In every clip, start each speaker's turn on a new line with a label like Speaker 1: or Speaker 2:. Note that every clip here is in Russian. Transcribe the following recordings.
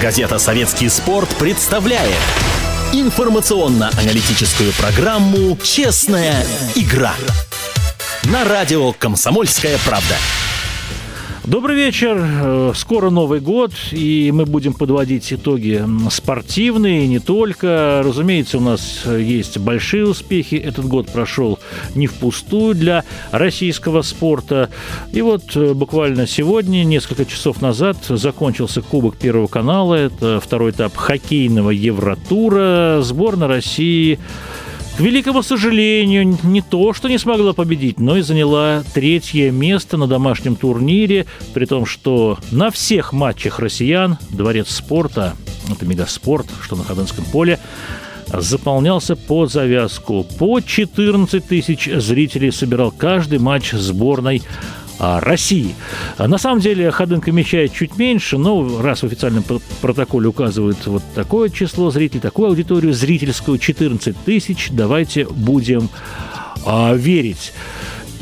Speaker 1: Газета «Советский спорт» представляет информационно-аналитическую программу «Честная игра» на радио «Комсомольская правда».
Speaker 2: Добрый вечер. Э, скоро Новый год, и мы будем подводить итоги спортивные, не только. Разумеется, у нас есть большие успехи. Этот год прошел не впустую для российского спорта. И вот э, буквально сегодня, несколько часов назад, закончился Кубок Первого канала. Это второй этап хоккейного Евротура. Сборная России к великому сожалению, не то, что не смогла победить, но и заняла третье место на домашнем турнире, при том, что на всех матчах россиян Дворец спорта, это мегаспорт, что на Ходынском поле, заполнялся под завязку. По 14 тысяч зрителей собирал каждый матч сборной России. На самом деле Ходынка мечает чуть меньше, но раз в официальном протоколе указывают вот такое число зрителей, такую аудиторию зрительскую 14 тысяч, давайте будем а, верить.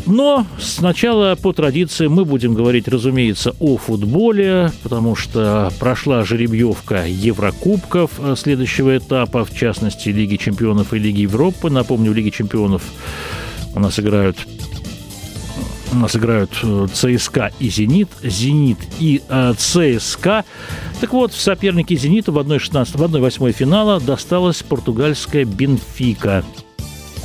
Speaker 2: Но сначала по традиции мы будем говорить, разумеется, о футболе, потому что прошла жеребьевка Еврокубков э, следующего этапа, в частности, Лиги чемпионов и Лиги Европы. Напомню, в Лиге чемпионов у нас играют у нас играют э, ЦСКА и «Зенит», «Зенит» и э, ЦСКА. Так вот, в сопернике «Зенита» в 1-16, в 1-8 финала досталась португальская «Бенфика».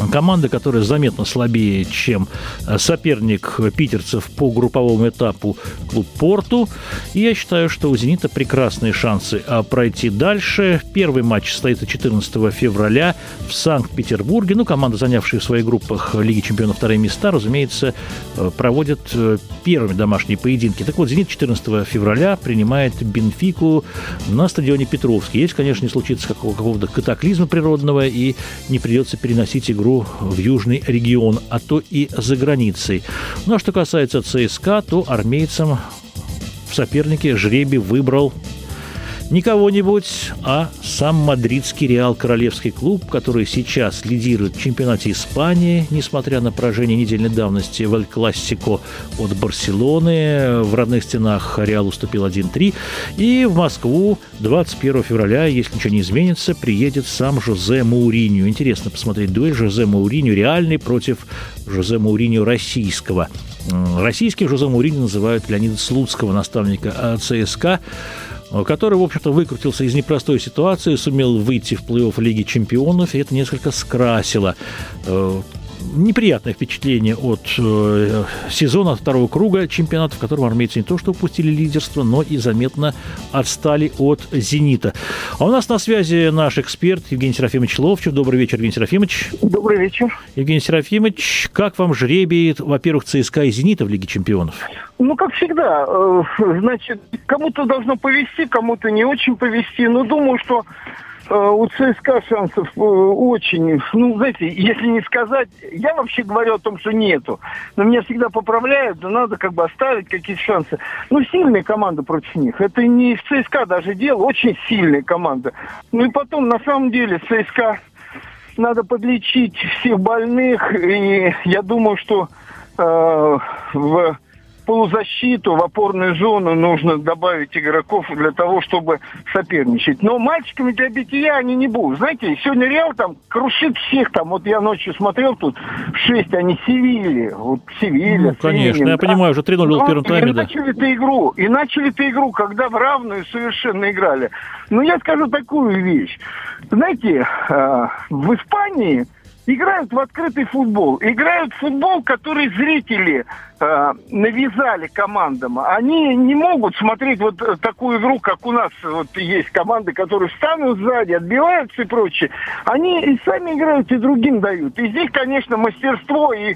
Speaker 2: Команда, которая заметно слабее, чем э, соперник питерцев по групповому этапу клуб «Порту». И я считаю, что у «Зенита» прекрасные шансы а, пройти дальше. Первый матч состоится 14 февраля в Санкт-Петербурге. Ну, команда, занявшая в своих группах Лиги чемпионов вторые места, разумеется, э, проводят э, первыми домашние поединки. Так вот, «Зенит» 14 февраля принимает «Бенфику» на стадионе Петровский. Если, конечно, не случится какого-то катаклизма природного и не придется переносить игру игру в южный регион, а то и за границей. Ну а что касается ЦСКА, то армейцам в сопернике жребий выбрал не кого-нибудь, а сам мадридский Реал Королевский клуб, который сейчас лидирует в чемпионате Испании, несмотря на поражение недельной давности в Эль-Классико от Барселоны. В родных стенах Реал уступил 1-3. И в Москву 21 февраля, если ничего не изменится, приедет сам Жозе Мауриньо. Интересно посмотреть дуэль Жозе Мауриньо реальный против Жозе Мауриньо российского. Российских Жозе Мауриньо называют Леонида Слуцкого, наставника ЦСКА который, в общем-то, выкрутился из непростой ситуации, сумел выйти в плей-офф Лиги чемпионов, и это несколько скрасило э, неприятное впечатление от э, сезона второго круга чемпионата, в котором армейцы не то что упустили лидерство, но и заметно отстали от «Зенита». А у нас на связи наш эксперт Евгений Серафимович Ловчев. Добрый вечер, Евгений Серафимович.
Speaker 3: Добрый вечер.
Speaker 2: Евгений Серафимович, как вам жребий, во-первых, ЦСКА и «Зенита» в Лиге чемпионов?
Speaker 3: Ну, как всегда, э, значит, кому-то должно повести, кому-то не очень повести, но думаю, что у ЦСКА шансов э, очень, ну, знаете, если не сказать, я вообще говорю о том, что нету, но меня всегда поправляют, но надо как бы оставить какие-то шансы. Ну, сильная команда против них, это не в ЦСКА даже дело, очень сильная команда. Ну и потом, на самом деле, ЦСКА надо подлечить всех больных, и я думаю, что э, в полузащиту, в опорную зону нужно добавить игроков для того, чтобы соперничать. Но мальчиками для бития они не будут. Знаете, сегодня Реал там крушит всех там. Вот я ночью смотрел тут в 6, они Севильи. Вот Севилья. Ну,
Speaker 2: конечно, Севилья, я да. понимаю, уже 3-0 был в первом тайме. И
Speaker 3: да. начали эту игру. И начали эту игру, когда в равную совершенно играли. Но я скажу такую вещь. Знаете, э, в Испании играют в открытый футбол. Играют в футбол, который зрители э, навязали командам. Они не могут смотреть вот такую игру, как у нас вот есть команды, которые встанут сзади, отбиваются и прочее. Они и сами играют, и другим дают. И здесь, конечно, мастерство и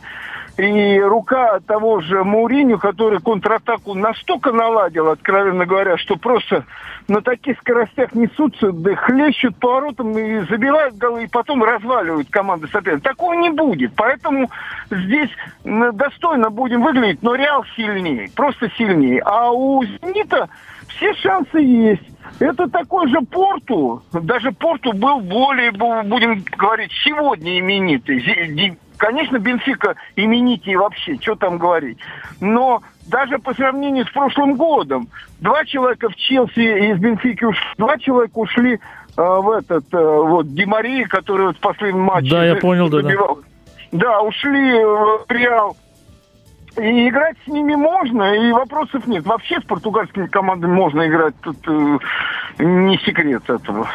Speaker 3: и рука того же Мауриню, который контратаку настолько наладил, откровенно говоря, что просто на таких скоростях несутся, да хлещут поворотом и забивают голы, и потом разваливают команды соперника. Такого не будет. Поэтому здесь достойно будем выглядеть, но Реал сильнее, просто сильнее. А у «Зенита» все шансы есть. Это такой же Порту, даже Порту был более, будем говорить, сегодня именитый Конечно, Бенфика именитее вообще, что там говорить. Но даже по сравнению с прошлым годом, два человека в Челси из Бенфики ушли, два человека ушли э, в этот, э, вот, Димари, который вот в последнем матче...
Speaker 2: Да, я понял, да, да.
Speaker 3: Да, ушли в Реал. И играть с ними можно, и вопросов нет. Вообще с португальскими командами можно играть, тут э, не секрет этого.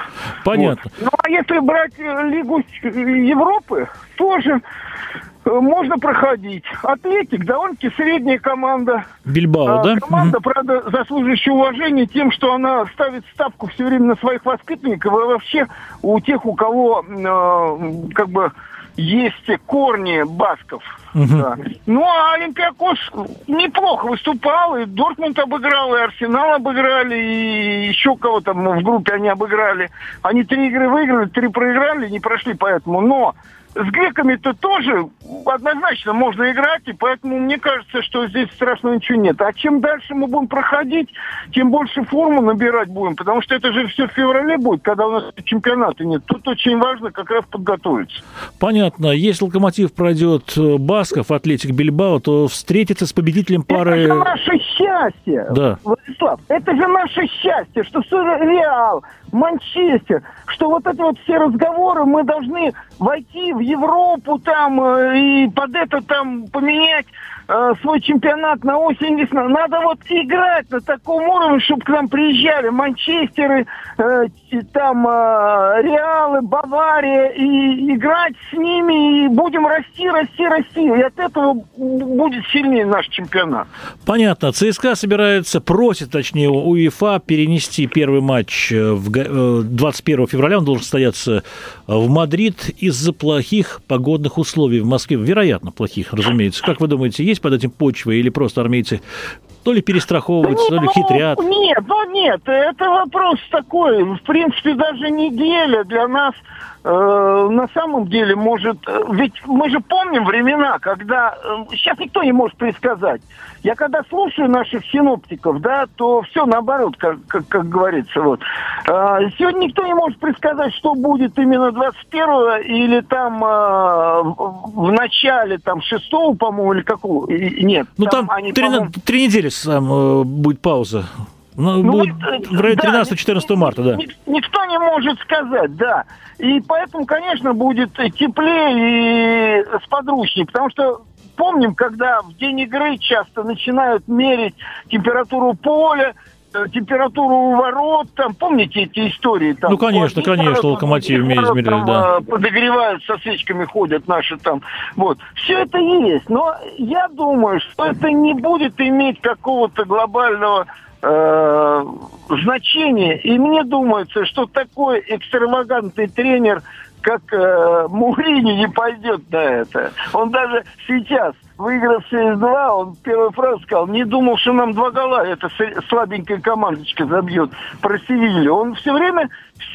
Speaker 2: Понятно.
Speaker 3: Вот. Ну, а если брать э, Лигу Европы, тоже э, можно проходить. Атлетик довольно-таки средняя команда.
Speaker 2: Бильбао,
Speaker 3: а,
Speaker 2: да?
Speaker 3: Команда, угу. правда, заслуживающая уважения тем, что она ставит ставку все время на своих воспитанников. И вообще у тех, у кого э, как бы есть корни басков. Угу. Да. Ну, а Олимпиакос неплохо выступал, и Дортмунд обыграл, и Арсенал обыграли, и еще кого там в группе они обыграли. Они три игры выиграли, три проиграли, не прошли поэтому. Но с греками-то тоже однозначно можно играть, и поэтому мне кажется, что здесь страшного ничего нет. А чем дальше мы будем проходить, тем больше форму набирать будем, потому что это же все в феврале будет, когда у нас чемпионата нет. Тут очень важно как раз подготовиться.
Speaker 2: Понятно. Если Локомотив пройдет э, Басков, Атлетик Бильбао, то встретится с победителем пары...
Speaker 3: Это же наше счастье,
Speaker 2: да.
Speaker 3: Владислав. Это же наше счастье, что Реал, Манчестер, что вот эти вот все разговоры мы должны войти в Европу там э, и под это там поменять э, свой чемпионат на осень весна. Надо вот играть на таком уровне, чтобы к нам приезжали Манчестеры, э, там э, Реалы, Бавария, и играть с ними, и будем расти, расти, расти. И от этого будет сильнее наш чемпионат.
Speaker 2: Понятно. ЦСКА собирается, просит, точнее, УЕФА перенести первый матч э, в 21 э, февраля. Он должен состояться в Мадрид из-за плохих погодных условий в Москве. Вероятно, плохих, разумеется. Как вы думаете, есть под этим почва или просто армейцы то ли перестраховываются, да то ли хитрят?
Speaker 3: Нет, ну нет, это вопрос такой, в принципе, даже неделя для нас э, на самом деле может... Э, ведь мы же помним времена, когда... Э, сейчас никто не может предсказать. Я когда слушаю наших синоптиков, да, то все наоборот, как, как, как говорится. Вот. Э, сегодня никто не может предсказать, что будет именно 21-го или там э, в начале там 6 по-моему, или какого. Нет.
Speaker 2: Ну там, там они, три, три недели сам, э, будет пауза. Ну, ну будет в районе да, 13-14 марта, да.
Speaker 3: Никто не может сказать, да. И поэтому, конечно, будет теплее и сподручнее, потому что помним, когда в день игры часто начинают мерить температуру поля, температуру у ворот, там, помните эти истории? Там,
Speaker 2: ну, конечно, конечно, локомотив измерили, да.
Speaker 3: Э, подогревают, со свечками ходят наши там, вот. Все это есть, но я думаю, что это не будет иметь какого-то глобального э, значение. И мне думается, что такой экстравагантный тренер, как э, Мурини, не пойдет на это. Он даже сейчас выиграв 6-2, он первую фразу сказал, не думал, что нам два гола эта слабенькая командочка забьет про Севилью. Он все время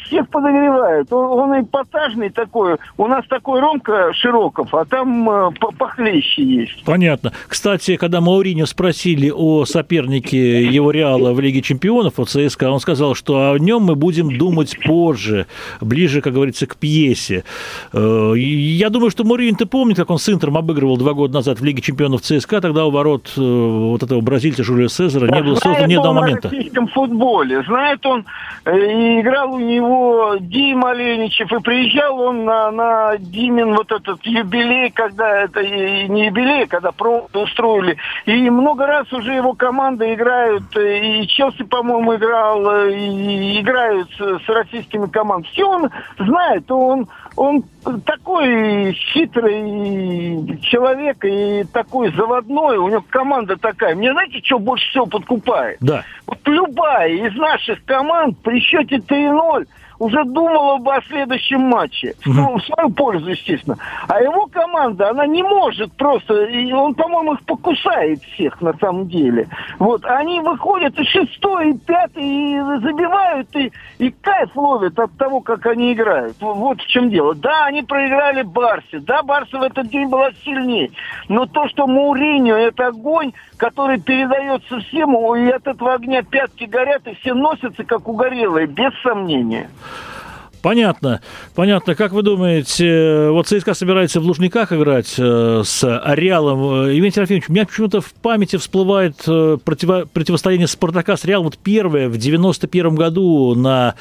Speaker 3: всех подогревает. Он, он эпатажный такой. У нас такой Ромка Широков, а там э, похлеще есть.
Speaker 2: Понятно. Кстати, когда Мауринio спросили о сопернике его Реала в Лиге Чемпионов, о ЦСКА, он сказал, что о нем мы будем думать позже, ближе, как говорится, к пьесе. Э, я думаю, что Мауриньо, ты помнит, как он с Интером обыгрывал два года назад в Лиге Чемпионов ЦСКА, тогда у ворот э, вот этого бразильца Жюлия Сезара не было создано ни одного момента.
Speaker 3: Знает он футболе, знает он, и играл у него Дима Леничев, и приезжал он на, на Димин вот этот юбилей, когда это и не юбилей, когда про устроили. И много раз уже его команда играют, и Челси, по-моему, играл, и играют с, с российскими командами. Все он знает, он он такой хитрый человек и такой заводной, у него команда такая. Мне знаете, что больше всего подкупает?
Speaker 2: Да.
Speaker 3: Вот любая из наших команд при счете 3-0 уже думала бы о следующем матче. Ну, в свою пользу, естественно. А его команда, она не может просто... И он, по-моему, их покусает всех на самом деле. Вот. Они выходят и шестой, и пятый, и забивают, и, и кайф ловят от того, как они играют. Вот в чем дело. Да, они проиграли Барсе. Да, Барса в этот день была сильнее. Но то, что Мауриньо – это огонь, который передается всем, и от этого огня пятки горят, и все носятся, как угорелые, без сомнения.
Speaker 2: Понятно. Понятно. Как вы думаете, вот ЦСКА собирается в Лужниках играть э, с Реалом. Евгений Серафимович, у меня почему-то в памяти всплывает э, противо, противостояние Спартака с Реалом. Вот первое в 91 году на,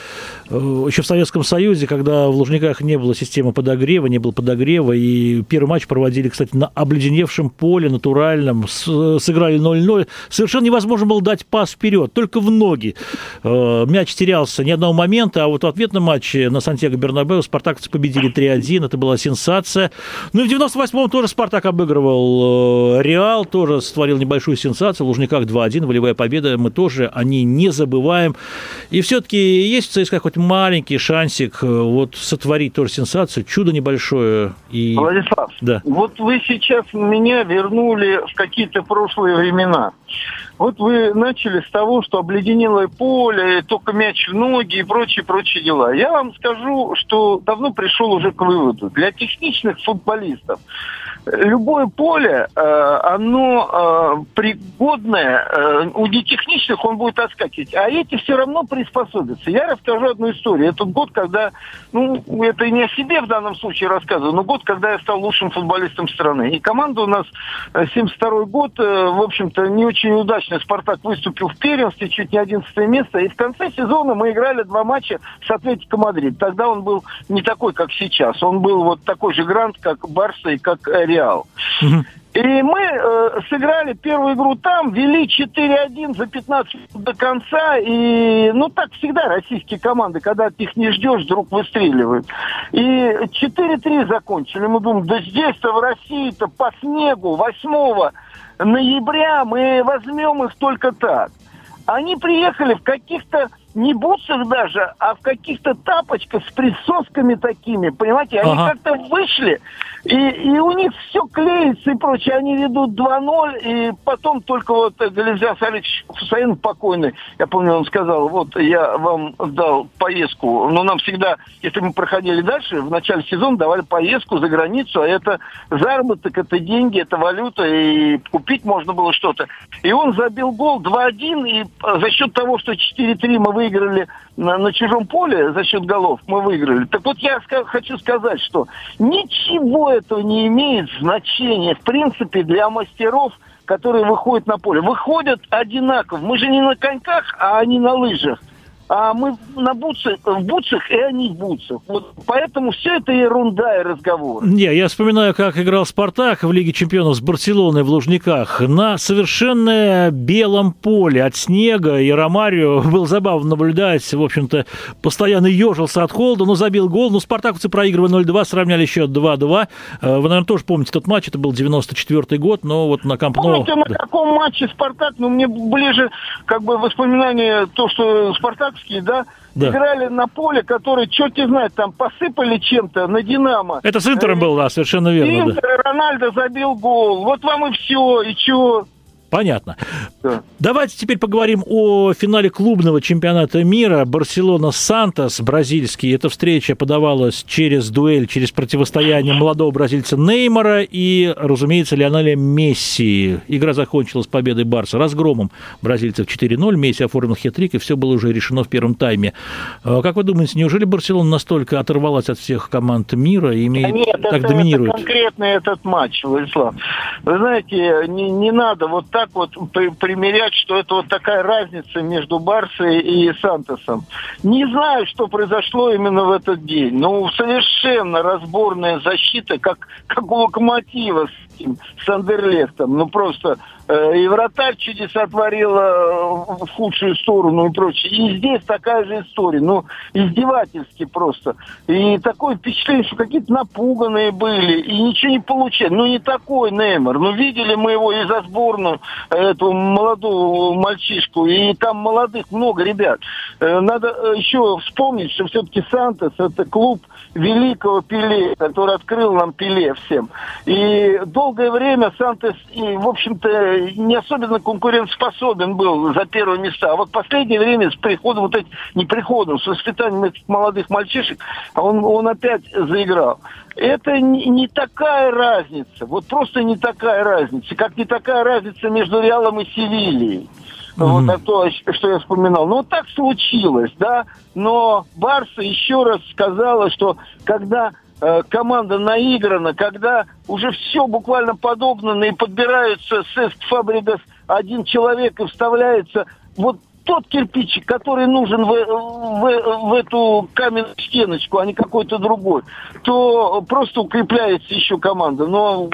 Speaker 2: э, еще в Советском Союзе, когда в Лужниках не было системы подогрева, не было подогрева, и первый матч проводили, кстати, на обледеневшем поле, натуральном, с, сыграли 0-0. Совершенно невозможно было дать пас вперед, только в ноги. Мяч терялся ни одного момента, а вот в ответном матче на Сантьяго Бернабеу спартаковцы победили 3-1, это была сенсация. Ну и в 98-м тоже Спартак обыгрывал э, Реал, тоже створил небольшую сенсацию, Лужниках 2-1, волевая победа, мы тоже о ней не забываем. И все-таки есть в ЦСКА хоть маленький шансик э, вот сотворить тоже сенсацию, чудо небольшое.
Speaker 3: И... Владислав, да. вот вы сейчас меня вернули в какие-то прошлые времена. Вот вы начали с того, что обледенелое поле, только мяч в ноги и прочие-прочие дела. Я вам скажу, что давно пришел уже к выводу. Для техничных футболистов любое поле, э, оно э, пригодное, э, у нетехничных он будет отскакивать, а эти все равно приспособятся. Я расскажу одну историю. Этот год, когда, ну, это не о себе в данном случае рассказываю, но год, когда я стал лучшим футболистом страны. И команда у нас 72 год, в общем-то, не очень удачно. «Спартак» выступил в первенстве, чуть не 11 место, и в конце сезона мы играли два матча с «Атлетико Мадрид». Тогда он был не такой, как сейчас. Он был вот такой же грант, как «Барса» и как Реал. И мы э, сыграли первую игру там, вели 4-1 за 15 минут до конца. И, ну, так всегда российские команды, когда от них не ждешь, вдруг выстреливают. И 4-3 закончили. Мы думаем, да здесь-то в России-то по снегу 8 ноября мы возьмем их только так. Они приехали в каких-то не бутсах даже, а в каких-то тапочках с присосками такими, понимаете? Они ага. как-то вышли, и, и у них все клеится и прочее. Они ведут 2-0, и потом только вот Гализя Салич Хусаин покойный, я помню, он сказал, вот я вам дал поездку, но нам всегда, если мы проходили дальше, в начале сезона давали поездку за границу, а это заработок, это деньги, это валюта, и купить можно было что-то. И он забил гол 2-1, и за счет того, что 4-3 мы выиграли на, на чужом поле за счет голов, мы выиграли. Так вот я хочу сказать, что ничего этого не имеет значения, в принципе, для мастеров, которые выходят на поле. Выходят одинаково. Мы же не на коньках, а они на лыжах а мы на бутсах, в бутсах, и они в бутсах. Вот поэтому все это ерунда и разговор.
Speaker 2: Не, я вспоминаю, как играл «Спартак» в Лиге чемпионов с Барселоной в Лужниках на совершенно белом поле от снега, и Ромарио был забавно наблюдать, в общем-то, постоянно ежился от холода, но забил гол, но спартаковцы проигрывали 0-2, сравняли счет 2-2. Э, вы, наверное, тоже помните тот матч, это был 94-й год, но вот на Камп
Speaker 3: Помните, на каком матче «Спартак», ну, мне ближе как бы воспоминание то, что «Спартак» Кировские, да, да, играли на поле, которое, черт не знает, там посыпали чем-то на «Динамо».
Speaker 2: Это с Интером был, да, совершенно верно.
Speaker 3: Интер, да. Рональдо забил гол. Вот вам и все, и чего.
Speaker 2: Понятно. Да. Давайте теперь поговорим о финале клубного чемпионата мира. Барселона-Сантос, бразильский. Эта встреча подавалась через дуэль, через противостояние молодого бразильца Неймара и, разумеется, Лионеля Месси. Игра закончилась победой Барса, разгромом бразильцев 4-0. Месси оформил хитрик, и все было уже решено в первом тайме. А как вы думаете, неужели Барселона настолько оторвалась от всех команд мира и имеет, Нет, так это, доминирует?
Speaker 3: Это конкретно этот матч, Владислав. Вы знаете, не, не надо вот так так вот примерять, что это вот такая разница между Барсой и Сантосом. Не знаю, что произошло именно в этот день. Ну, совершенно разборная защита, как, как у Локомотива с, с Андерлехтом. Ну, просто и вратарь чудеса творила э, в худшую сторону и прочее. И здесь такая же история. Ну, издевательски просто. И такое впечатление, что какие-то напуганные были. И ничего не получали. Ну, не такой Неймар. Ну, видели мы его и за сборную, эту молодую мальчишку. И там молодых много ребят. Э, надо еще вспомнить, что все-таки Сантос – это клуб великого Пеле, который открыл нам Пеле всем. И долгое время Сантос, и, в общем-то, не особенно конкурентоспособен был за первые места. А вот в последнее время с приходом вот этих, не приходом, с воспитанием этих молодых мальчишек, он, он опять заиграл. Это не, не такая разница, вот просто не такая разница, как не такая разница между Реалом и Севильей. вот на то, что я вспоминал. Ну, так случилось, да, но Барса еще раз сказала, что когда команда наиграна, когда уже все буквально подогнано и подбираются с Фабригас один человек и вставляется вот тот кирпичик, который нужен в, в, в эту каменную стеночку, а не какой-то другой, то просто укрепляется еще команда. Но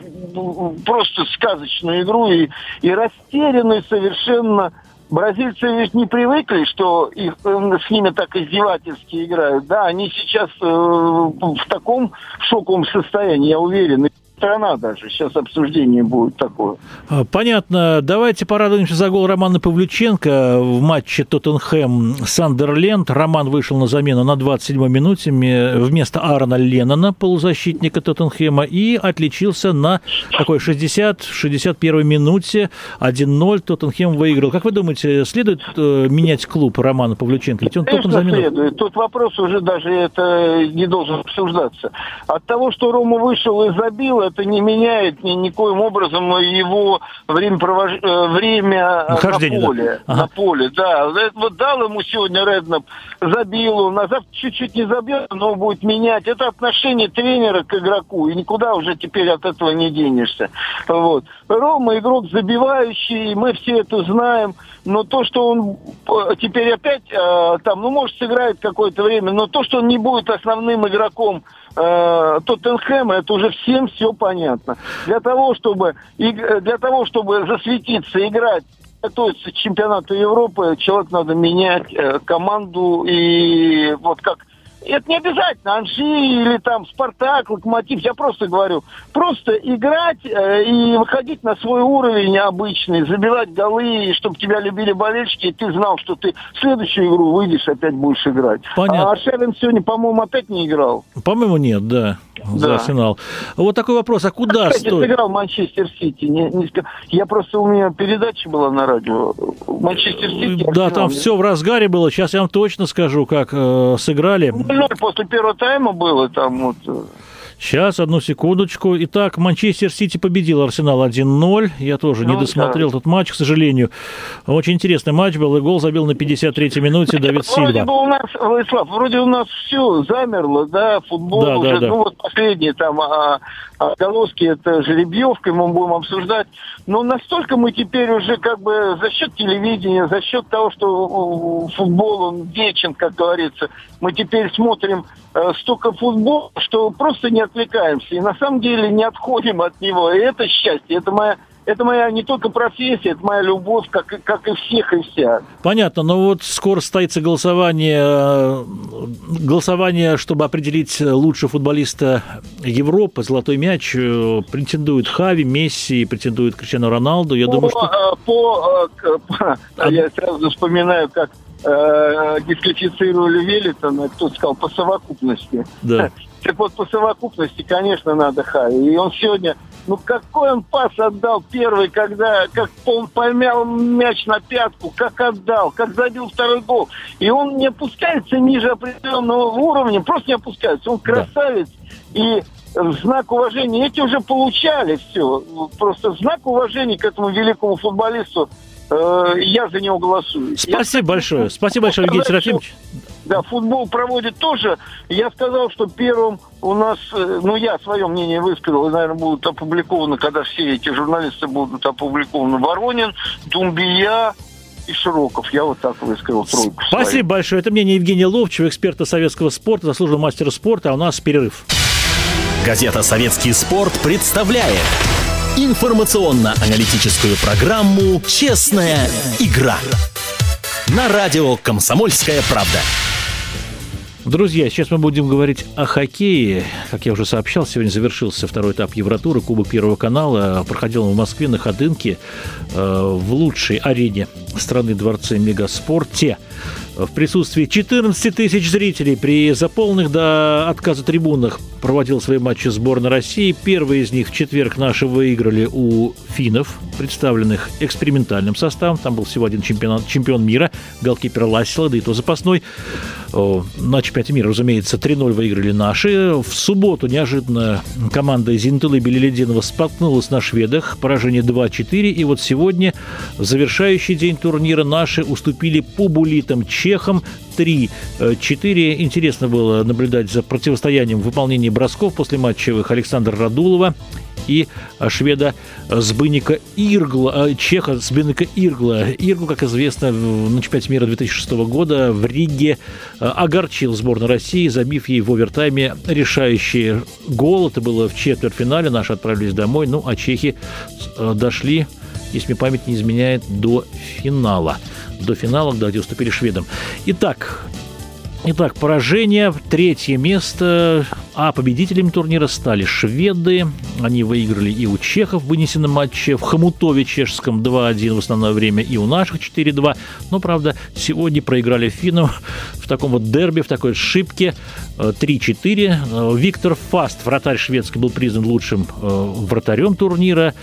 Speaker 3: просто сказочную игру и, и растерянную совершенно Бразильцы ведь не привыкли, что их, э, с ними так издевательски играют. Да, они сейчас э, в таком шоковом состоянии, я уверен страна даже. Сейчас обсуждение будет такое.
Speaker 2: А, понятно. Давайте порадуемся за гол Романа Павлюченко в матче Тоттенхэм-Сандерленд. Роман вышел на замену на 27-й минуте вместо Аарона Леннона, полузащитника Тоттенхэма, и отличился на такой 60-61 минуте. 1-0 Тоттенхэм выиграл. Как вы думаете, следует э, менять клуб Романа Павлюченко?
Speaker 3: Ведь он Конечно, только на замену... следует. Тут вопрос уже даже это не должен обсуждаться. От того, что Рома вышел и забил, это не меняет ни, никоим образом его время, провож... Э, время на поле. Да. Ага. На поле, да. Вот дал ему сегодня Реднап, забил он, а завтра чуть-чуть не забил, но будет менять. Это отношение тренера к игроку, и никуда уже теперь от этого не денешься. Вот. Рома игрок забивающий, мы все это знаем, но то, что он э, теперь опять э, там, ну, может, сыграет какое-то время, но то, что он не будет основным игроком э, Тоттенхэма, это уже всем все понятно. Для того, чтобы, для того, чтобы засветиться, играть готовиться к чемпионату Европы, человек надо менять э, команду и вот как это не обязательно Анжи или там Спартак, Локомотив. Я просто говорю, просто играть э, и выходить на свой уровень обычный, забивать голы, чтобы тебя любили болельщики, и ты знал, что ты в следующую игру выйдешь, опять будешь играть. Понятно. А Шерин сегодня, по-моему, опять не играл.
Speaker 2: По-моему, нет, да за да. Арсенал. Вот такой вопрос, а куда Кстати, стоит?
Speaker 3: сыграл Манчестер Сити. Не, не... Я просто, у меня передача была на радио.
Speaker 2: Манчестер Сити. Да, Арсенал, там все в разгаре было. Сейчас я вам точно скажу, как э, сыграли.
Speaker 3: Ну, после первого тайма было там вот... Э,
Speaker 2: Сейчас, одну секундочку. Итак, Манчестер Сити победил Арсенал 1-0. Я тоже ну, не досмотрел да. этот матч, к сожалению. Очень интересный матч был, и гол забил на 53-й минуте Давид Сильва.
Speaker 3: Вроде бы у нас, Владислав, вроде у нас все замерло, да, футбол да, уже, да, да. ну вот последний там а, отголоски это жеребьевкой мы будем обсуждать. Но настолько мы теперь уже как бы за счет телевидения, за счет того, что футбол он вечен, как говорится, мы теперь смотрим э, столько футбола, что просто не отвлекаемся. И на самом деле не отходим от него. И это счастье, это моя это моя не только профессия, это моя любовь, как, как и всех и вся.
Speaker 2: Понятно, но вот скоро состоится голосование, голосование, чтобы определить лучшего футболиста Европы, золотой мяч, претендует Хави, Месси, претендует Криstiano Роналду. Я по, думаю, что...
Speaker 3: Э, по, э, по, а... Я сразу вспоминаю, как э, дисквалифицировали Велитона, кто сказал, по совокупности. Да. Так вот, по совокупности, конечно, надо Хави. И он сегодня ну какой он пас отдал первый, когда как он поймал мяч на пятку, как отдал, как забил второй гол. И он не опускается ниже определенного уровня, просто не опускается. Он красавец. Да. И в знак уважения, эти уже получали все. Просто в знак уважения к этому великому футболисту я за него голосую.
Speaker 2: Спасибо я, большое. Спасибо большое, Евгений Серафимович.
Speaker 3: Да, футбол проводит тоже. Я сказал, что первым у нас, э, ну, я свое мнение высказал, и, наверное, будут опубликованы, когда все эти журналисты будут опубликованы, Воронин, Думбия, и Широков. Я вот так высказал тройку.
Speaker 2: Спасибо свою. большое. Это мнение Евгения Ловчева, эксперта советского спорта, заслуженного мастера спорта. А у нас перерыв.
Speaker 1: Газета «Советский спорт» представляет информационно-аналитическую программу «Честная игра» на радио «Комсомольская правда».
Speaker 2: Друзья, сейчас мы будем говорить о хоккее. Как я уже сообщал, сегодня завершился второй этап Евротура, Кубок Первого канала. Проходил он в Москве на Ходынке, э, в лучшей арене страны Дворце Мегаспорте. В присутствии 14 тысяч зрителей при заполненных до отказа трибунах проводил свои матчи сборной России. Первые из них в четверг наши выиграли у финнов, представленных экспериментальным составом. Там был всего один чемпион, чемпион мира, голкипер Лассела, да и то запасной. На чемпионате мира, разумеется, 3-0 выиграли наши. В субботу неожиданно команда Зинтулы Белелединова споткнулась на шведах. Поражение 2-4. И вот сегодня, в завершающий день турнира, наши уступили пубулитам чехам 3-4. Интересно было наблюдать за противостоянием в выполнении бросков после матчевых Александра Радулова и шведа Сбыника Иргла, э, чеха Сбыника Иргла. Иргл, как известно, на чемпионате мира 2006 года в Риге э, огорчил сборную России, забив ей в овертайме решающий гол. Это было в четвертьфинале. Наши отправились домой. Ну, а чехи э, дошли, если память не изменяет, до финала. До финала, да, где уступили шведам. Итак, Итак, поражение, третье место, а победителями турнира стали шведы. Они выиграли и у чехов в вынесенном матче, в Хомутове чешском 2-1 в основное время, и у наших 4-2. Но, правда, сегодня проиграли финнам в таком вот дерби, в такой шибке 3-4. Э, Виктор Фаст, вратарь шведский, был признан лучшим э, вратарем турнира.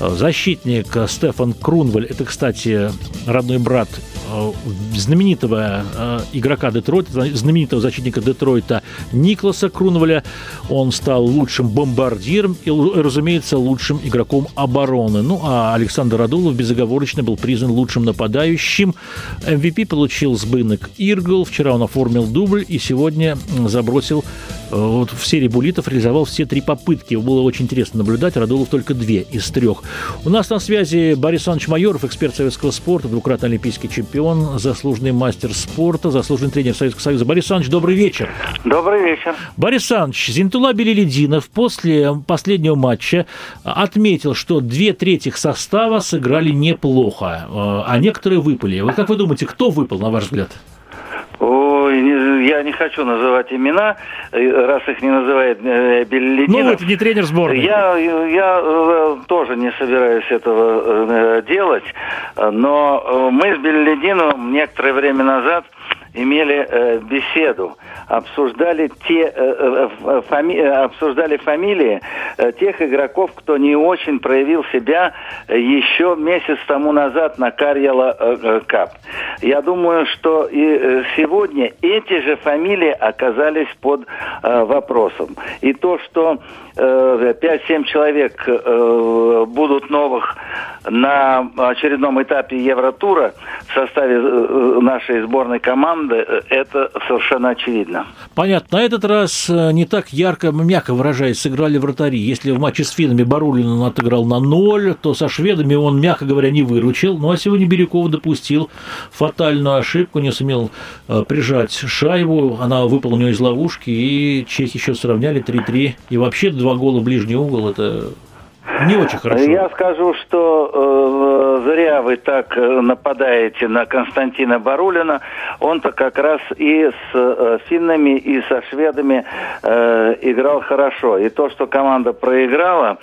Speaker 2: Э, защитник Стефан Крунваль, это, кстати, родной брат знаменитого игрока Детройта, знаменитого защитника Детройта Никласа Крунваля. Он стал лучшим бомбардиром и, разумеется, лучшим игроком обороны. Ну, а Александр Радулов безоговорочно был признан лучшим нападающим. MVP получил сбынок Иргл. Вчера он оформил дубль и сегодня забросил Э, вот в серии булитов реализовал все три попытки. Было очень интересно наблюдать. Радулов только две из трех. У нас на связи Борис Иванович Майоров, эксперт советского спорта, двукратный олимпийский чемпион, заслуженный мастер спорта, заслуженный тренер Советского Союза. Борис Иванович, добрый вечер.
Speaker 4: Добрый вечер.
Speaker 2: Борис Иванович, Зинтула Белелединов после последнего матча отметил, что две трети состава сыграли неплохо, э, а некоторые выпали. Вы как вы думаете, кто выпал, на ваш взгляд?
Speaker 4: Ой, я не хочу называть имена, э, раз их не называет э,
Speaker 2: Ну, это не тренер сборной.
Speaker 4: Я, я тоже не собираюсь этого делать, но мы с Беллидиновым некоторое время назад имели э, беседу, обсуждали те э, э фами, э, обсуждали фамилии э, тех игроков, кто не очень проявил себя еще месяц тому назад на Карьела э, Кап. Я думаю, что и сегодня эти же фамилии оказались под э, вопросом. И то, что э, 5-7 человек э, будут новых на очередном этапе Евротура в составе э, нашей сборной команды э, это совершенно очевидно.
Speaker 2: Понятно. На этот раз э, не так ярко, мягко выражаясь, сыграли вратари. Если в матче с финнами Барулин он отыграл на ноль, то со шведами он, мягко говоря, не выручил. Ну а сегодня Бирюков допустил фатальную ошибку, не сумел э, прижать шайбу. Она выпала у него из ловушки, и чехи еще сравняли 3-3. И вообще два гола ближний угол – это не очень хорошо.
Speaker 4: Я скажу, что э, зря вы так э, нападаете на Константина Барулина. Он-то как раз и с э, финнами, и со шведами э, играл хорошо. И то, что команда проиграла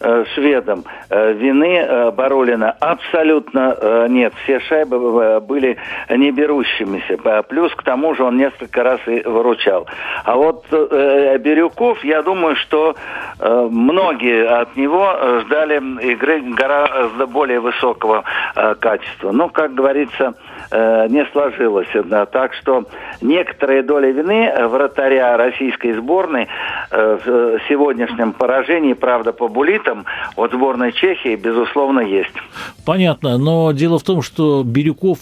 Speaker 4: э, шведам, э, вины э, Барулина абсолютно э, нет. Все шайбы э, были не берущимися. Плюс к тому же он несколько раз и выручал. А вот э, Бирюков, я думаю, что э, многие от него ждали игры гораздо более высокого э, качества. Но, как говорится, э, не сложилось. Да. Так что некоторые доли вины вратаря российской сборной в сегодняшнем поражении, правда, по булитам от сборной Чехии, безусловно, есть.
Speaker 2: Понятно, но дело в том, что Бирюков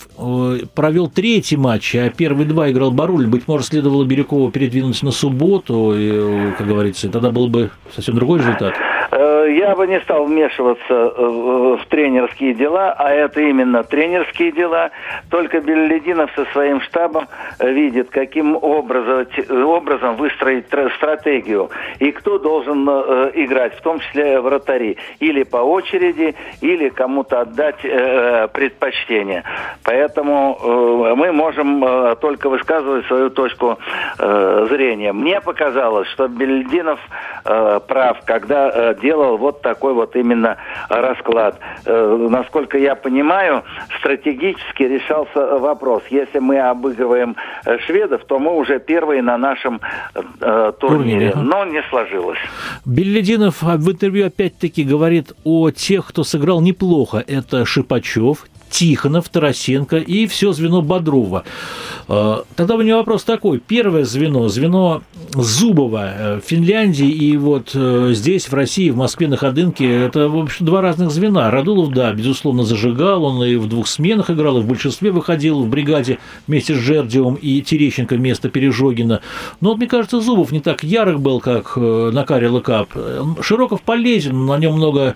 Speaker 2: провел третий матч, а первые два играл Баруль. Быть может, следовало Бирюкову передвинуть на субботу, и, как говорится, тогда был бы совсем другой результат.
Speaker 4: Я бы не стал вмешиваться э, в тренерские дела, а это именно тренерские дела. Только Беллидинов со своим штабом видит, каким образом, выстроить стратегию и кто должен э, играть, в том числе вратари. Или по очереди, или кому-то отдать э, предпочтение. Поэтому мы можем только высказывать свою точку зрения. Мне показалось, что Бельдинов прав, когда делал сделал вот такой вот именно расклад. Э, насколько я понимаю, стратегически решался вопрос. Если мы обыгрываем э, шведов, то мы уже первые на нашем э, турнире. турнире. Но не сложилось.
Speaker 2: Беллидинов в интервью опять-таки говорит о тех, кто сыграл неплохо. Это Шипачев, Тихонов, Тарасенко и все звено Бодрова. А, тогда у меня вопрос такой. Первое звено, звено Зубова э, в Финляндии и вот э, здесь, в России, в Москве, на Ходынке, это, в общем, два разных звена. Радулов, да, безусловно, зажигал, он и в двух сменах играл, и в большинстве выходил в бригаде вместе с Жердиевым и Терещенко вместо Пережогина. Но вот, мне кажется, Зубов не так ярок был, как э, на Каре Кап. Широков полезен, на нем много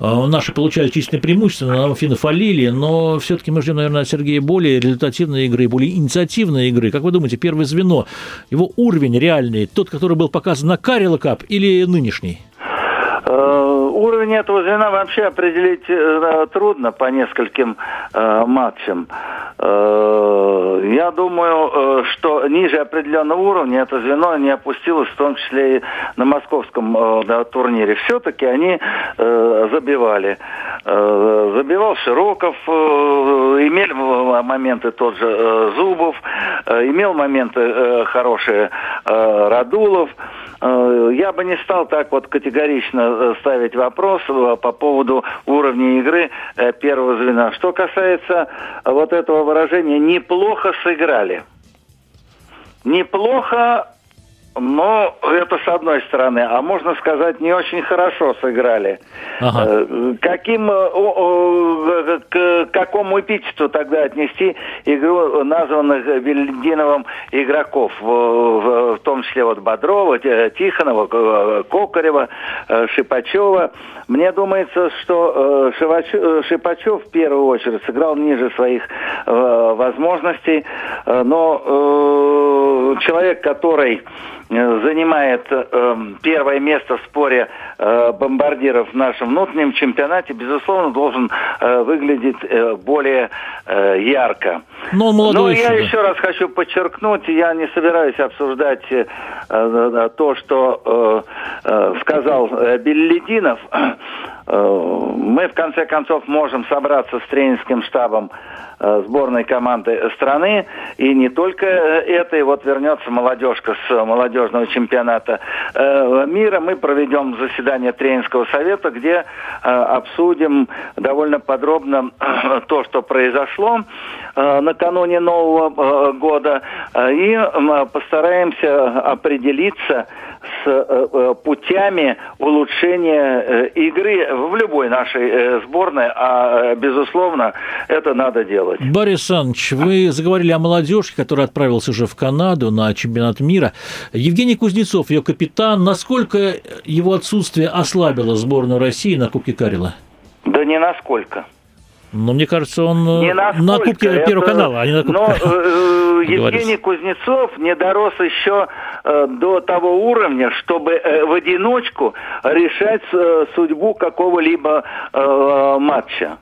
Speaker 2: наши получали численное преимущество, на финны фалили, но но все-таки мы ждем, наверное, от Сергея более результативной игры, более инициативной игры. Как вы думаете, первое звено, его уровень реальный, тот, который был показан на Карила Кап или нынешний?
Speaker 4: Э, уровень этого звена вообще определить э, трудно по нескольким э, матчам. Я думаю, что ниже определенного уровня это звено не опустилось, в том числе и на московском да, турнире. Все-таки они забивали. Забивал Широков, имели моменты тот же Зубов, имел моменты хорошие Радулов. Э, я бы не стал так вот категорично э, ставить вопрос э, по поводу уровня игры первого звена. Что касается вот этого выражения «неплохо сыграли». Неплохо но это с одной стороны, а можно сказать, не очень хорошо сыграли. Ага. Э, каким, к какому эпитету тогда отнести игру названных Вильдиновым игроков, в, том числе вот Бодрова, Тихонова, Кокарева, э, Шипачева? Мне думается, что э, Шипачев в первую очередь сыграл ниже своих возможностей, но человек, который Э, занимает э, первое место в споре э, бомбардиров в нашем внутреннем чемпионате, безусловно, должен э, выглядеть э, более э, ярко.
Speaker 2: Но
Speaker 4: Но
Speaker 2: еще,
Speaker 4: я
Speaker 2: да.
Speaker 4: еще раз хочу подчеркнуть, я не собираюсь обсуждать э, э, то, что э, э, сказал э, Беллидинов. Э, мы, в конце концов, можем собраться с тренерским штабом Э, сборной команды страны. И не только это, и вот вернется молодежка с молодежного чемпионата э, мира. Мы проведем заседание тренерского совета, где э, обсудим довольно подробно то, что произошло накануне Нового года, и постараемся определиться с путями улучшения игры в любой нашей сборной, а безусловно это надо делать.
Speaker 2: Борис Александрович, вы заговорили о молодежи, которая отправился уже в Канаду на чемпионат мира. Евгений Кузнецов, ее капитан, насколько его отсутствие ослабило сборную России на Кубке Карела?
Speaker 4: Да не насколько.
Speaker 2: Но мне кажется, он э, не на Кубке это... Первого канала, а не на Кубке. Но
Speaker 4: э, Евгений Кузнецов не дорос еще э, до того уровня, чтобы э, в одиночку решать э, судьбу какого-либо э, матча.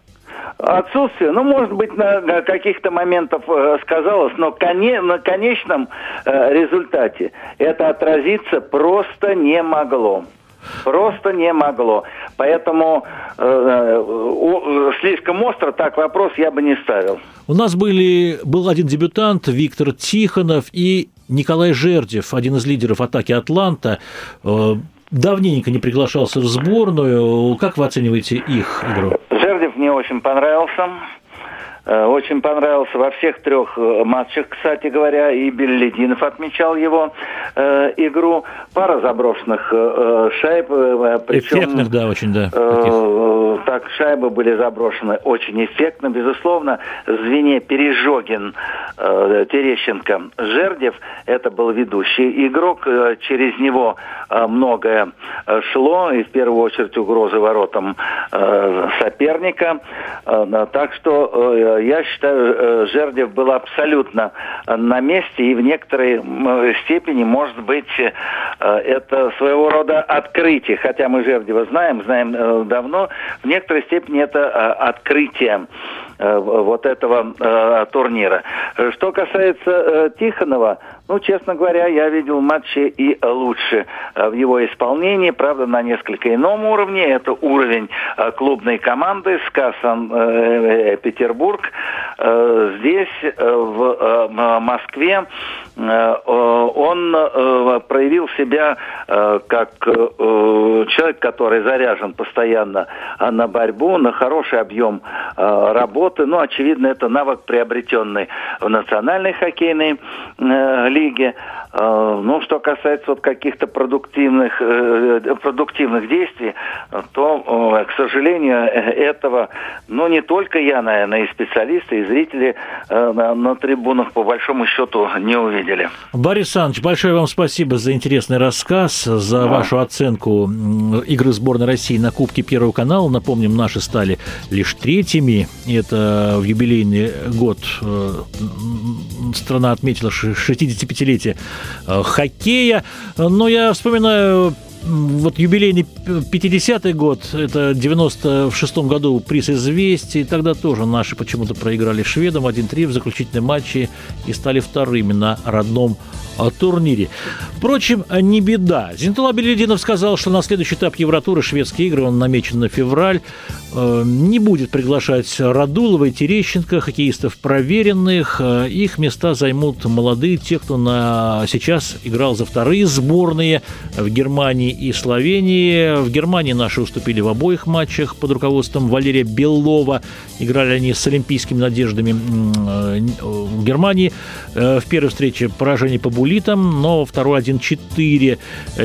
Speaker 4: Отсутствие, ну, может быть, на каких-то моментах э, сказалось, но коне, на конечном э, результате это отразиться просто не могло. Просто не могло. Поэтому э, э, слишком остро так вопрос я бы не ставил.
Speaker 2: У нас были, был один дебютант, Виктор Тихонов и Николай Жердев, один из лидеров атаки «Атланта». Э, давненько не приглашался в сборную. Как вы оцениваете их игру?
Speaker 4: мне очень понравился. Э, очень понравился во всех трех э, матчах, кстати говоря, и Беллидинов отмечал его э, игру. Пара заброшенных э, шайб. Э,
Speaker 2: причем, Эффектных, да, очень, да.
Speaker 4: Э, так, шайбы были заброшены очень эффектно. Безусловно, звене Пережогин, э, Терещенко, Жердев, это был ведущий игрок. Через него многое шло, и в первую очередь угрозы воротам э, соперника. Э, так что я считаю, э, Жердев был абсолютно на месте, и в некоторой степени, может быть, э, это своего рода открытие, хотя мы Жердева знаем, знаем э, давно, в некоторой степени это открытие вот этого турнира. Что касается Тихонова, Ну, честно говоря, я видел матчи и лучше в его исполнении, правда, на несколько ином уровне. Это уровень клубной команды СКА Санкт-Петербург. Здесь, в Москве, он проявил себя как человек, который заряжен постоянно на борьбу, на хороший объем работы. Ну, очевидно, это навык, приобретенный в национальной хоккейной лиге лиги. Э, ну, что касается вот каких-то продуктивных, э, э, продуктивных действий, то, к сожалению, этого, ну, не только я, наверное, и специалисты, и зрители на, на трибунах, по большому счету, не увидели.
Speaker 2: Борис Александрович, большое вам спасибо за интересный рассказ, за да. вашу оценку игры сборной России на Кубке Первого канала. Напомним, наши стали лишь третьими. Это в юбилейный год страна отметила 60 75-летие э, хоккея. Но я вспоминаю вот юбилейный 50-й год, это 96-м году приз «Известий», тогда тоже наши почему-то проиграли шведам 1-3 в заключительном матче и стали вторыми на родном а, турнире. Впрочем, не беда. Зинтула Белединов сказал, что на следующий этап Евротура шведские игры, он намечен на февраль, не будет приглашать Радулова и Терещенко, хоккеистов проверенных. Э, их места займут молодые, те, кто на... сейчас играл за вторые сборные в Германии и Словении. В Германии наши уступили в обоих матчах под руководством Валерия Белова. Играли они с олимпийскими надеждами э, в Германии. В первой встрече поражение по Булитом, но второй 1-4.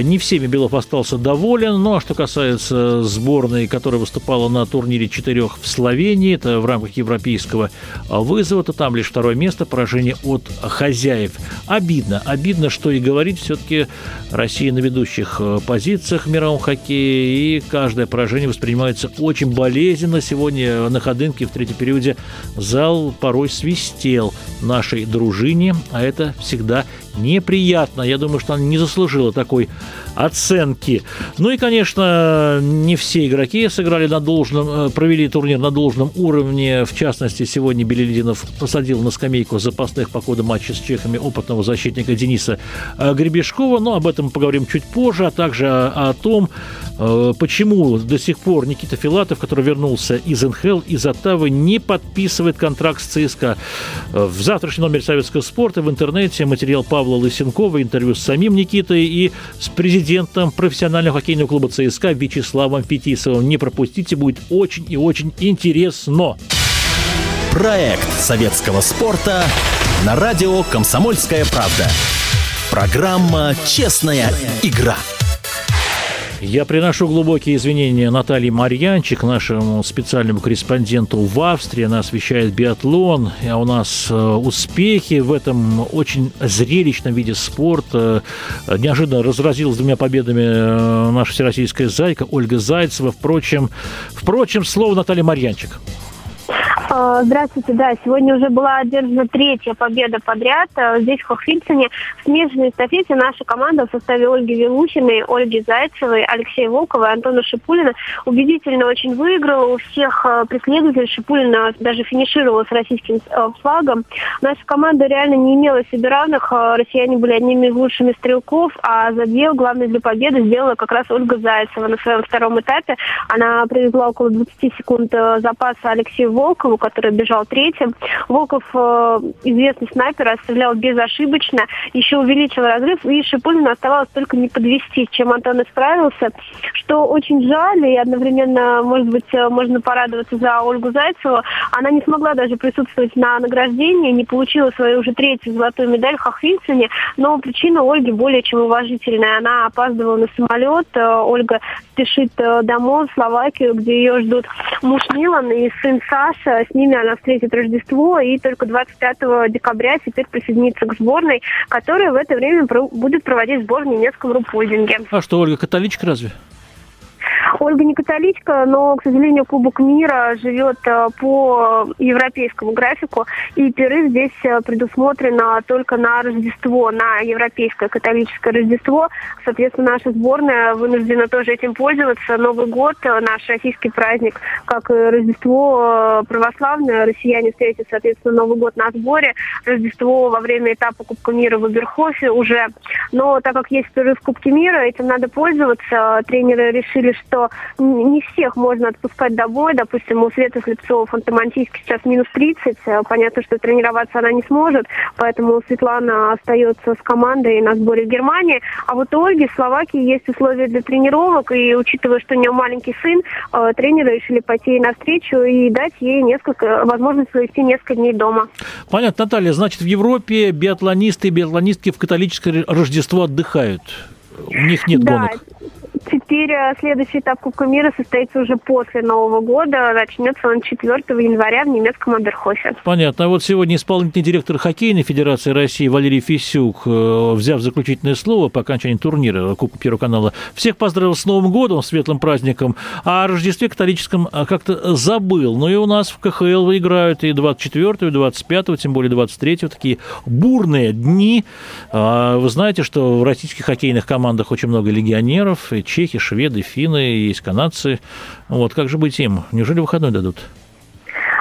Speaker 2: Не всеми Белов остался доволен. Ну, а что касается сборной, которая выступала на турнире четырех в Словении, это в рамках европейского вызова, то там лишь второе место, поражение от хозяев. Обидно. Обидно, что и говорить, все-таки Россия на ведущих позициях в мировом хоккее, и каждое поражение воспринимается очень болезненно. Сегодня на Ходынке в третьем периоде зал порой свистел нашей дружине, а это всегда неприятно. Я думаю, что она не заслужила такой оценки. Ну и, конечно, не все игроки сыграли на должном, э, провели турнир на должном уровне. В частности, сегодня Белелединов посадил на скамейку запасных по ходу матча с чехами опытного защитника Дениса э, Гребешкова. Но об этом поговорим чуть позже, а также о, о том, э, почему до сих пор Никита Филатов, который вернулся из НХЛ, из Оттавы, не подписывает контракт с ЦСКА. В завтрашнем номере Советского спорта в интернете материал Павла Лысенкова, интервью с самим Никитой и с президентом профессионального хоккейного клуба ЦСКА Вячеславом Фетисовым. Не пропустите, будет очень и очень интересно.
Speaker 1: Проект советского спорта на радио «Комсомольская правда». Программа «Честная игра».
Speaker 2: Я приношу глубокие извинения Наталье Марьянчик, нашему специальному корреспонденту в Австрии. Она освещает биатлон. А у нас э, успехи в этом очень зрелищном виде спорта. Неожиданно разразилась двумя победами э, наша всероссийская зайка Ольга Зайцева. Впрочем, впрочем слово Наталья Марьянчик.
Speaker 5: А, здравствуйте, да, сегодня уже была одержана третья победа подряд. А, здесь в Хохвильцине в смежной эстафете наша команда в составе Ольги Вилухиной, Ольги Зайцевой, Алексея Волкова и Антона Шипулина убедительно очень выиграла. У всех а, преследователей Шипулина даже финишировала с российским флагом. Наша команда реально не имела себе равных. Россияне были одними из лучших стрелков, а задел главный для победы сделала как раз Ольга Зайцева на своем втором этапе. Она привезла около 20 секунд запаса Алексею Волкову, который бежал третьим. Волков, э, известный снайпер, стрелял безошибочно, еще увеличил разрыв, и Шипулину оставалось только не подвести, чем Антон исправился, что очень жаль, и одновременно, может быть, э, можно порадоваться за Ольгу Зайцеву. Она не смогла даже присутствовать на награждении, не получила свою уже третью золотую медаль в Хохвильцине, но причина Ольги более чем уважительная. Она опаздывала на самолет, э, Ольга спешит домой, в Словакию, где ее ждут муж Милан и сын Саша с ними она встретит Рождество и только 25 декабря теперь присоединится к сборной, которая в это время будет проводить сбор в немецком рупольдинге.
Speaker 2: А что, Ольга, католичка разве?
Speaker 5: Ольга не католичка, но, к сожалению, Кубок мира живет э, по европейскому графику, и перерыв здесь э, предусмотрено только на Рождество, на европейское католическое Рождество. Соответственно, наша сборная вынуждена тоже этим пользоваться. Новый год, э, наш российский праздник, как и Рождество православное, россияне встретят, соответственно, Новый год на сборе, Рождество во время этапа Кубка мира в Эберхофе уже. Но так как есть перерыв в Кубке мира, этим надо пользоваться. Тренеры решили, что не всех можно отпускать домой. Допустим, у Светы Слепцова Фантомантийский сейчас минус 30. Понятно, что тренироваться она не сможет, поэтому Светлана остается с командой на сборе в Германии. А вот у Ольги в Словакии есть условия для тренировок, и учитывая, что у нее маленький сын, э, тренеры решили пойти ей навстречу и дать ей несколько, возможность провести несколько дней дома.
Speaker 2: Понятно, Наталья, значит, в Европе биатлонисты и биатлонистки в католическое Рождество отдыхают. У них нет
Speaker 5: да,
Speaker 2: гонок.
Speaker 5: Теперь э, следующий этап Кубка мира состоится уже после Нового года. Начнется он 4 января в немецком Аберхофе.
Speaker 2: Понятно. А вот сегодня исполнительный директор хоккейной федерации России Валерий Фисюк, э, взяв заключительное слово по окончании турнира Кубка Первого канала, всех поздравил с Новым годом, светлым праздником, а о Рождестве католическом э, как-то забыл. Но и у нас в КХЛ играют и 24 и 25 тем более 23 такие бурные дни. А вы знаете, что в российских хоккейных командах очень много легионеров, и чехи, шведы, финны, есть канадцы. Вот как же быть им? Неужели выходной дадут?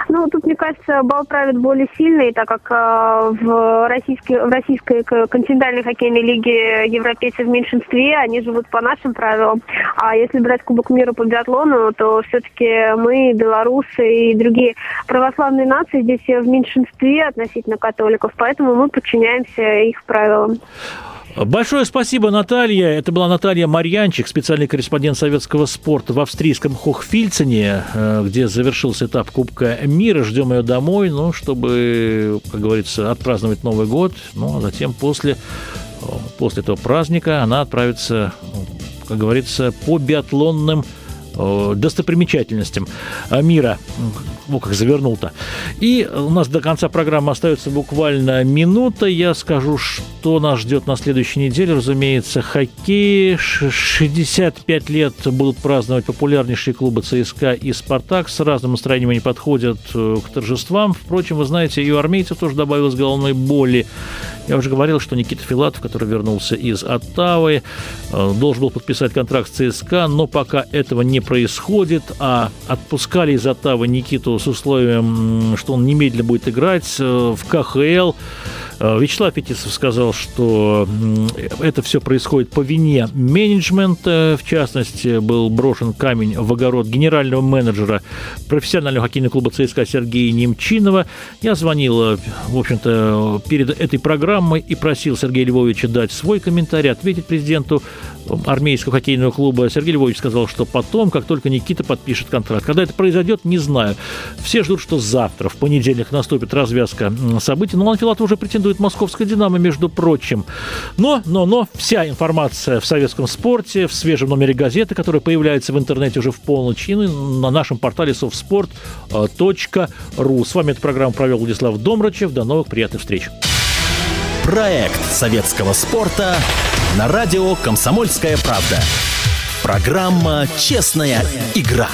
Speaker 5: Ну, тут, мне кажется, бал правит более сильный, так как э, в, российской, в российской континентальной хоккейной лиге европейцы в меньшинстве, они живут по нашим правилам. А если брать Кубок мира по биатлону, то все-таки мы, белорусы и другие православные нации здесь в меньшинстве относительно католиков, поэтому мы подчиняемся их правилам.
Speaker 2: Большое спасибо, Наталья. Это была Наталья Марьянчик, специальный корреспондент советского спорта в австрийском Хохфильцене, э, где завершился этап Кубка мира. Ждем ее домой, ну, чтобы, как говорится, отпраздновать Новый год. Ну, а затем после, э, после этого праздника она отправится, как говорится, по биатлонным достопримечательностям э, мира. Ну, как завернул-то. И у нас до конца программы остается буквально минута. Я скажу, что нас ждет на следующей неделе. Разумеется, хоккей. 65 лет будут праздновать популярнейшие клубы ЦСКА и «Спартак». С разным настроением они подходят э, к торжествам. Впрочем, вы знаете, и у армейцев тоже добавилось головной боли. Я уже говорил, что Никита Филатов, который вернулся из Оттавы, должен был подписать контракт с ЦСКА, но пока этого не происходит, а отпускали из Оттавы Никиту с условием, что он немедленно будет играть э, в КХЛ. Э, Вячеслав Петисов сказал, что это все происходит по вине менеджмента. В частности, был брошен камень в огород генерального менеджера профессионального хоккейного клуба ЦСКА Сергея Немчинова. Я звонил, в общем-то, перед этой программой и просил Сергея Львовича дать свой комментарий, ответить президенту армейского хоккейного клуба. Сергей Львович сказал, что потом, как только Никита подпишет контракт. Когда это произойдет, не знаю. Все ждут, что завтра, в понедельник, наступит развязка событий. Но Филатов уже претендует претендует московская «Динамо», между прочим. Но, но, но вся информация в советском спорте, в свежем номере газеты, который появляется в интернете уже в полночь, и на нашем портале softsport.ru. С вами эту программу провел Владислав Домрачев. До новых приятных встреч.
Speaker 1: Проект советского спорта на радио «Комсомольская правда». Программа «Честная игра».